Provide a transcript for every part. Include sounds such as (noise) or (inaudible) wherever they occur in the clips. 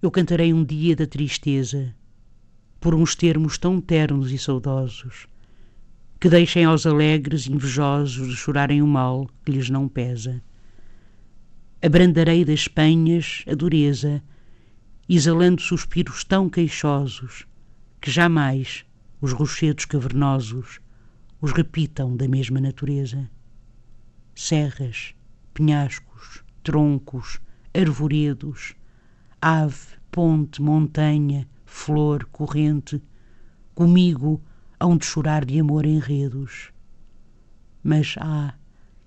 Eu cantarei um dia da tristeza, por uns termos tão ternos e saudosos, que deixem aos alegres invejosos de chorarem o mal que lhes não pesa. Abrandarei das penhas a dureza, exalando suspiros tão queixosos, que jamais os rochedos cavernosos os repitam da mesma natureza. Serras, penhascos, troncos, arvoredos, ave, ponte, montanha, flor, corrente, comigo hão de chorar de amor enredos. Mas, ah,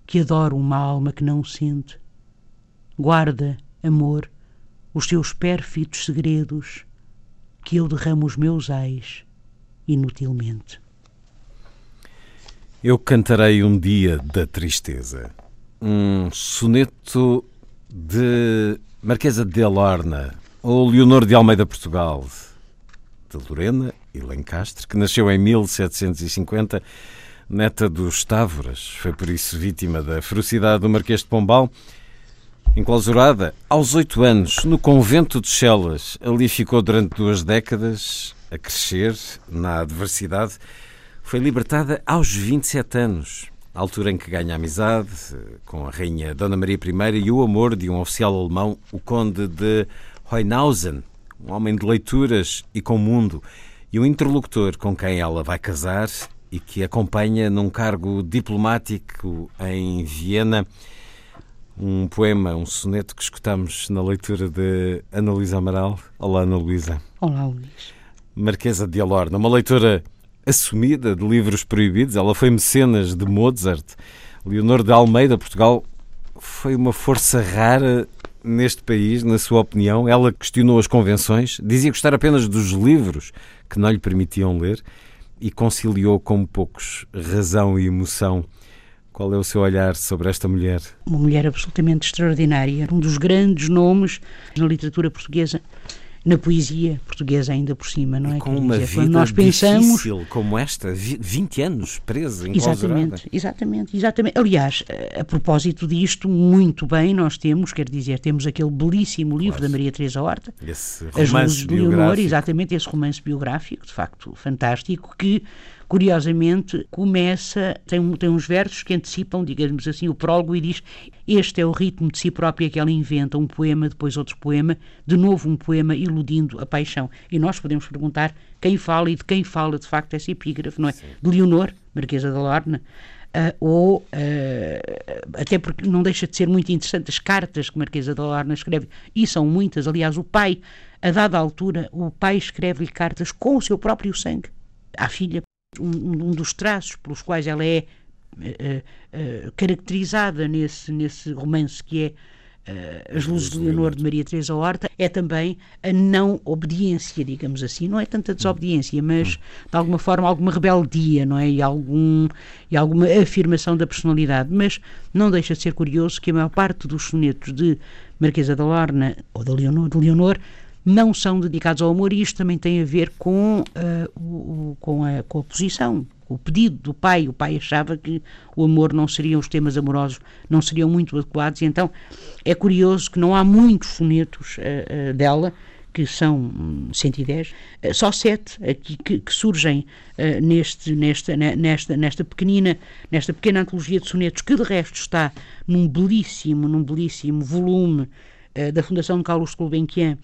que adoro uma alma que não sente. Guarda, amor, os teus pérfidos segredos, que eu derramo os meus ais inutilmente. Eu cantarei um dia da tristeza. Um soneto de Marquesa de Alorna, ou Leonor de Almeida Portugal, de Lorena e Lencastre, que nasceu em 1750, neta dos Távoras, foi por isso vítima da ferocidade do Marquês de Pombal. Enclausurada aos oito anos no convento de Chelas, ali ficou durante duas décadas a crescer na adversidade. Foi libertada aos 27 anos, altura em que ganha amizade com a rainha Dona Maria I e o amor de um oficial alemão, o conde de Heuenhausen, um homem de leituras e com mundo, e o interlocutor com quem ela vai casar e que acompanha num cargo diplomático em Viena. Um poema, um soneto que escutamos na leitura de Ana Luísa Amaral. Olá, Ana Luísa. Olá, Luís. Marquesa de Alorna, uma leitura assumida de livros proibidos. Ela foi mecenas de Mozart. Leonor de Almeida, Portugal, foi uma força rara neste país, na sua opinião? Ela questionou as convenções, dizia gostar apenas dos livros que não lhe permitiam ler e conciliou com poucos razão e emoção. Qual é o seu olhar sobre esta mulher? Uma mulher absolutamente extraordinária, um dos grandes nomes na literatura portuguesa na poesia portuguesa ainda por cima, não é? com uma dizer, vida nós pensamos, difícil como esta, 20 anos presa, Exatamente, exatamente, exatamente. Aliás, a propósito disto, muito bem nós temos, quer dizer, temos aquele belíssimo livro claro. da Maria Teresa Horta, esse romance As Luzes do Leonor, exatamente, esse romance biográfico, de facto, fantástico, que curiosamente, começa, tem, tem uns versos que antecipam, digamos assim, o prólogo e diz: Este é o ritmo de si própria que ela inventa, um poema, depois outro poema, de novo um poema iludindo a paixão. E nós podemos perguntar quem fala e de quem fala de facto essa epígrafe, não é? Sim. De Leonor, Marquesa da Lorna. Uh, ou uh, até porque não deixa de ser muito interessante as cartas que Marquesa da Lorna escreve, e são muitas, aliás, o pai, a dada altura, o pai escreve-lhe cartas com o seu próprio sangue à filha um, um dos traços pelos quais ela é uh, uh, caracterizada nesse, nesse romance que é Uh, As Luzes de Leonor de Maria Teresa Horta é também a não obediência, digamos assim. Não é tanta desobediência, mas de alguma forma alguma rebeldia, não é? E, algum, e alguma afirmação da personalidade. Mas não deixa de ser curioso que a maior parte dos sonetos de Marquesa da Lorna ou da Leonor, de Leonor não são dedicados ao amor e isto também tem a ver com, uh, o, com, a, com a posição, o pedido do pai. O pai achava que o amor não seriam, os temas amorosos não seriam muito adequados, e então é curioso que não há muitos sonetos uh, uh, dela, que são 110, só sete aqui que, que surgem neste, nesta, nesta, nesta pequenina, nesta pequena antologia de sonetos, que de resto está num belíssimo, num belíssimo volume da Fundação Carlos Gulbenkian,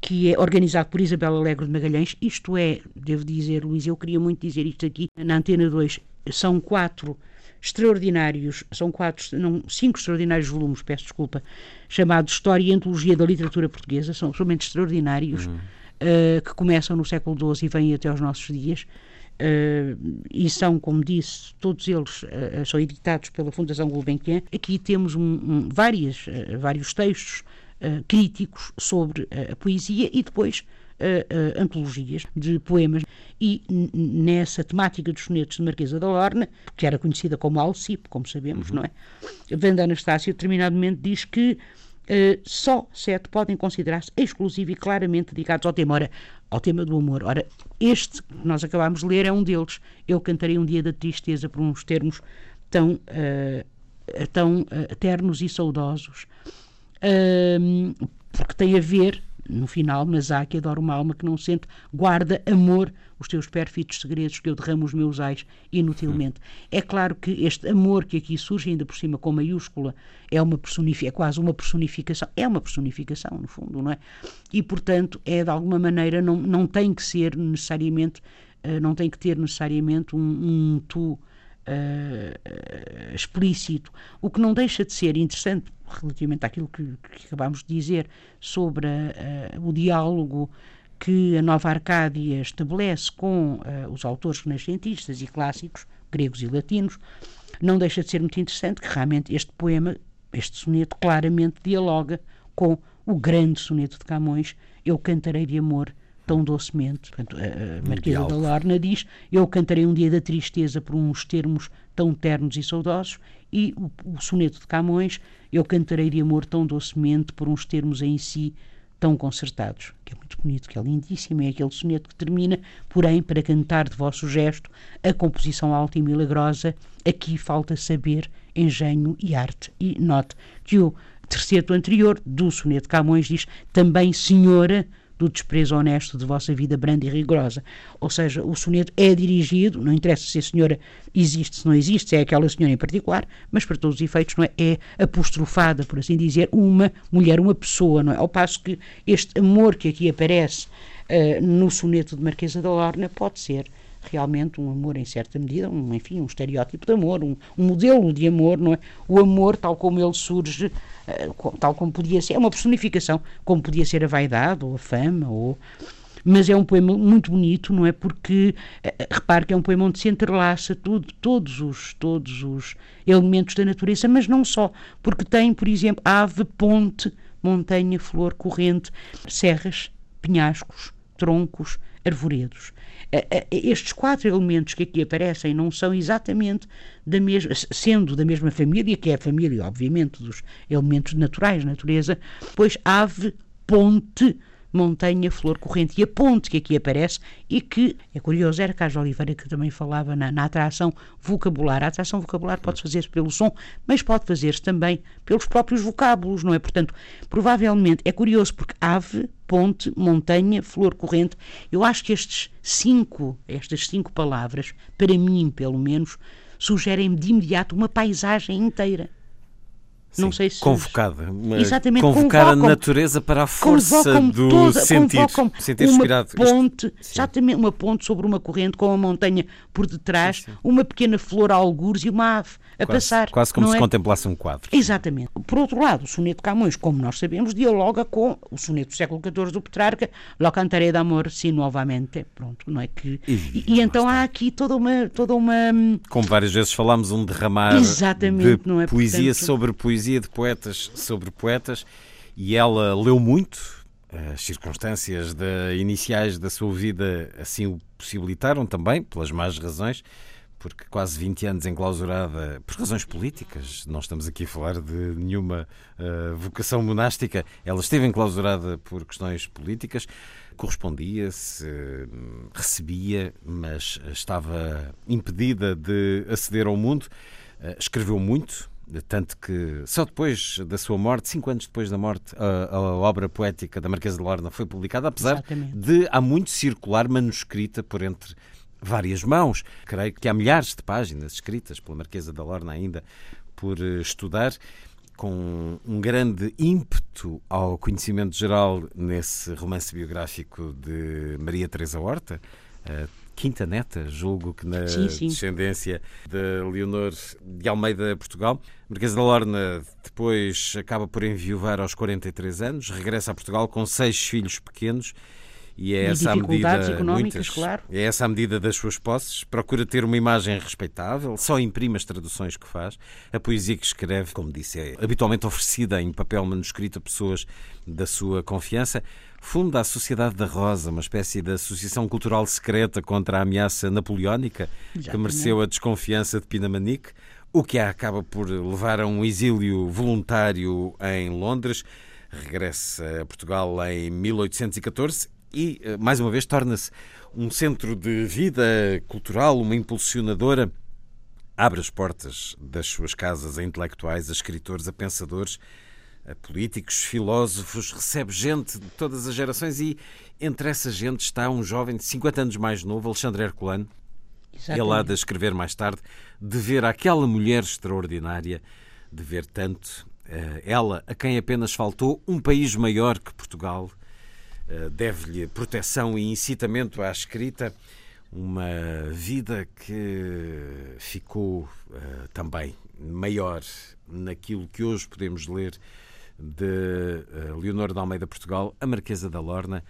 que é organizado por Isabel Alegre de Magalhães. Isto é, devo dizer, Luís, eu queria muito dizer isto aqui, na Antena 2, são quatro extraordinários, são quatro, não, cinco extraordinários volumes, peço desculpa, chamados História e Antologia da Literatura Portuguesa, são absolutamente extraordinários. Uhum. uh, que começam no século XII e vêm até aos nossos dias. Uh, e são, como disse, todos eles uh, são editados pela Fundação Gulbenkian. Aqui temos um, um, várias, vários textos críticos sobre a poesia e depois antologias de poemas. E nessa temática dos sonetos de Marquesa da Lorna, que era conhecida como Alcipe, como sabemos, uhum. não é? Wanda Anastácio, determinadamente, diz que Uh, só sete podem considerar-se exclusivos e claramente dedicados ao tema. Ora, ao tema do amor. Ora, este que nós acabámos de ler é um deles. Eu cantarei um dia da tristeza por uns termos tão, uh, tão uh, ternos e saudosos, uh, porque tem a ver no final, mas há que adora uma alma que não sente, guarda amor os teus pérfidos segredos que eu derramo os meus ais inutilmente. É claro que este amor que aqui surge, ainda por cima com maiúscula, é uma personificação, é quase uma personificação, é uma personificação, no fundo, não é? E, portanto, é de alguma maneira, não, não tem que ser necessariamente, uh, não tem que ter necessariamente um, um tu uh, explícito, o que não deixa de ser interessante relativamente àquilo que, que acabámos de dizer sobre uh, o diálogo que a Nova Arcádia estabelece com uh, os autores renascentistas e clássicos, gregos e latinos, não deixa de ser muito interessante que realmente este poema, este soneto, claramente dialoga com o grande soneto de Camões, Eu Cantarei de Amor, tão docemente. Portanto, a, Marquesa da Lorna diz: Eu cantarei um dia da tristeza por uns termos tão ternos e saudosos, e o, o soneto de Camões: Eu cantarei de amor tão docemente por uns termos em si tão concertados, que é muito bonito, que é lindíssimo, é aquele soneto que termina, porém, para cantar de vosso gesto, a composição alta e milagrosa, aqui falta saber, engenho e arte. E note que o terceiro anterior, do soneto de Camões, diz também senhora do desprezo honesto de vossa vida branda e rigorosa. Ou seja, o soneto é dirigido, não interessa se a senhora existe, se não existe, se é aquela senhora em particular, mas para todos os efeitos não é, é apostrofada, por assim dizer, uma mulher, uma pessoa, não é? Ao passo que este amor que aqui aparece uh, no soneto de Marquesa da Lorna pode ser realmente um amor em certa medida, um, enfim, um estereótipo de amor, um, um modelo de amor, não é? O amor tal como ele surge, uh, tal como podia ser, é uma personificação, como podia ser a vaidade ou a fama, ou mas é um poema muito bonito, não é? Porque uh, repare que é um poema onde se entrelaça tudo, todos os todos os elementos da natureza, mas não só, porque tem, por exemplo, ave, ponte, montanha, flor, corrente, serras, penhascos, troncos, arvoredos. Estes quatro elementos que aqui aparecem não são exatamente da mesma, sendo da mesma família, que é a família, obviamente, dos elementos naturais, natureza, pois ave, ponte, montanha, flor corrente e a ponte que aqui aparece e que, é curioso, era Carlos Oliveira que também falava na, na atração vocabular. A atração vocabular pode fazer-se pelo som, mas pode fazer-se também pelos próprios vocábulos, não é? Portanto, provavelmente, é curioso porque ave, ponte, montanha, flor corrente, eu acho que estes cinco, estas cinco palavras, para mim, pelo menos, sugerem de imediato uma paisagem inteira. Sim, não sei se. Convocada. Exatamente. Convocar a natureza para a força do toda, sentir. Sentir uma inspirado. ponte, Sim. exatamente, uma ponte sobre uma corrente com uma montanha por detrás, sim, sim. uma pequena flor a algures e uma ave a quase, passar. Quase como se é? contemplasse um quadro. Exatamente. Por outro lado, o soneto Camões, como nós sabemos, dialoga com o soneto do século XIV do Petrarca, Lo cantaré de amor si novamente. Pronto, não é que. E, e, e então há aqui toda uma, toda uma. Hum, como várias vezes falámos, um derramar Exatamente, de não é? poesia Portanto, sobre poesia poesia de poetas sobre poetas e ela leu muito. As circunstâncias de, iniciais da sua vida assim o possibilitaram também, pelas más razões, porque quase 20 anos enclausurada por razões políticas, não estamos aqui a falar de nenhuma uh, vocação monástica, ela esteve enclausurada por questões políticas, correspondia-se, recebia, mas estava impedida de aceder ao mundo. Uh, escreveu muito, tanto que só depois da sua morte, cinco anos depois da morte, a, a obra poética da Marquesa de Lorna foi publicada, apesar Exatamente. de há muito circular manuscrita por entre várias mãos. Creio que há milhares de páginas escritas pela Marquesa de Lorna ainda por eh, estudar com um grande ímpeto ao conhecimento geral nesse romance biográfico de Maria Teresa Horta, quinta neta, julgo que na sim, sim. descendência de Leonor de Almeida, Portugal. Marquesa da Lorna depois acaba por enviuvar aos 43 anos, regressa a Portugal com seis filhos pequenos E é E essa a medida, muitas, claro. É essa a medida das suas posses. Procura ter uma imagem respeitável, só imprime as traduções que faz. A poesia que escreve, como disse, é habitualmente oferecida em papel manuscrito a pessoas da sua confiança. Funda a Sociedade da Rosa, uma espécie de associação cultural secreta contra a ameaça napoleónica, que mereceu a desconfiança de Pinamanique, o que a acaba por levar a um exílio voluntário em Londres. Regressa a Portugal em 1814 e, eh, mais uma vez, torna-se um centro de vida cultural, uma impulsionadora. Abre as portas das suas casas a intelectuais, a escritores, a pensadores, políticos, filósofos, recebe gente de todas as gerações e entre essa gente está um jovem de 50 anos mais novo, Alexandre Herculano, ele há de escrever mais tarde, de ver aquela mulher extraordinária, de ver tanto, eh, ela a quem apenas faltou um país maior que Portugal, eh, deve-lhe proteção e incitamento à escrita, uma vida que ficou eh, também maior naquilo que hoje podemos ler de eh, Leonor de Almeida Portugal, a Marquesa da Lorna,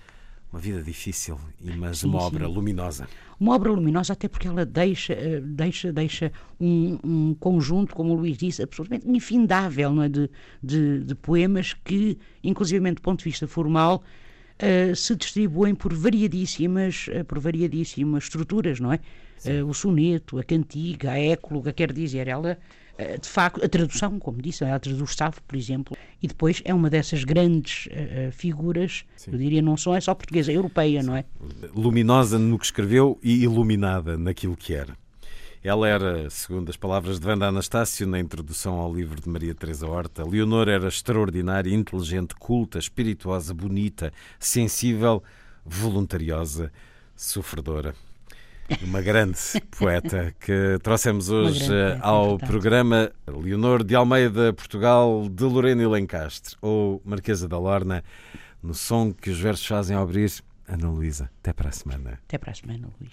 uma vida difícil, mas Sim, uma sim. obra luminosa. Uma obra luminosa, até porque ela deixa, eh, deixa, deixa um, um conjunto, como o Luís disse, absolutamente infindável não é? de, de, de poemas que, inclusive do ponto de vista formal, eh, se distribuem por variadíssimas, eh, por variadíssimas estruturas, não é? Eh, o soneto, a cantiga, a écloga, quer dizer, ela, de facto, a tradução, como disse, ela traduz Safo, por exemplo, e depois é uma dessas grandes eh, figuras, eu diria, não só é só portuguesa, é europeia, não é? luminosa no que escreveu e iluminada naquilo que era. Ela era, segundo as palavras de Wanda Anastácio na introdução ao livro de Maria Teresa Horta, Leonor era extraordinária, inteligente, culta, espirituosa, bonita, sensível, voluntariosa, sofredora. Uma grande (laughs) poeta que trouxemos hoje grande é ao programa Leonor de Almeida, Portugal, de Lorena e Lencastre, ou Marquesa da Lorna, no som que os versos fazem ao abrir. Ana Luísa, até para a semana. Até para a semana, Luís.